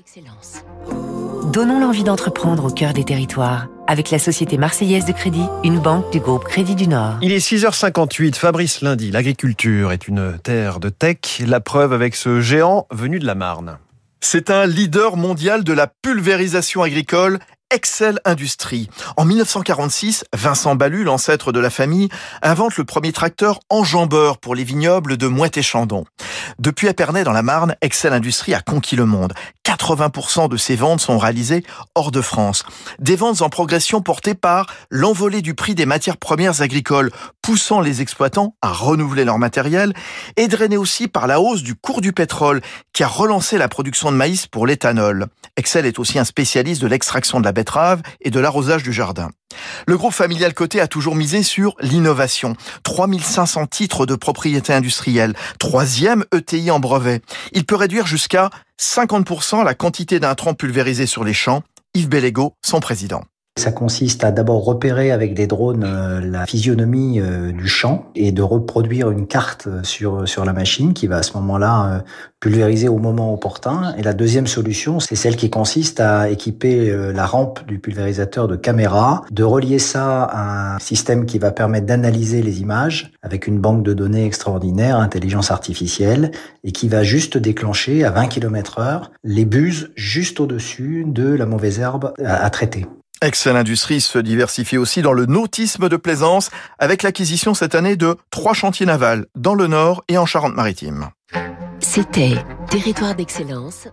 d'excellence. Donnons l'envie d'entreprendre au cœur des territoires avec la Société Marseillaise de Crédit, une banque du groupe Crédit du Nord. Il est 6h58, Fabrice Lundi, l'agriculture est une terre de tech, la preuve avec ce géant venu de la Marne. C'est un leader mondial de la pulvérisation agricole Excel Industries. En 1946, Vincent Balu, l'ancêtre de la famille, invente le premier tracteur enjambeur pour les vignobles de Moët et Chandon. Depuis Épernay dans la Marne, Excel Industries a conquis le monde. 80% de ses ventes sont réalisées hors de France. Des ventes en progression portées par l'envolée du prix des matières premières agricoles, poussant les exploitants à renouveler leur matériel, et drainées aussi par la hausse du cours du pétrole, qui a relancé la production de maïs pour l'éthanol. Excel est aussi un spécialiste de l'extraction de la betterave et de l'arrosage du jardin. Le groupe familial Côté a toujours misé sur l'innovation. 3500 titres de propriété industrielle, troisième ETI en brevet. Il peut réduire jusqu'à 50% la quantité d'intrants pulvérisés sur les champs. Yves Bellego, son président. Ça consiste à d'abord repérer avec des drones euh, la physionomie euh, du champ et de reproduire une carte sur, sur la machine qui va à ce moment-là euh, pulvériser au moment opportun. Et la deuxième solution, c'est celle qui consiste à équiper la rampe du pulvérisateur de caméra, de relier ça à un système qui va permettre d'analyser les images avec une banque de données extraordinaire, intelligence artificielle, et qui va juste déclencher à 20 km heure les buses juste au-dessus de la mauvaise herbe à traiter. Excel Industries se diversifie aussi dans le nautisme de plaisance avec l'acquisition cette année de trois chantiers navals dans le Nord et en Charente-Maritime. C'était Territoire d'excellence.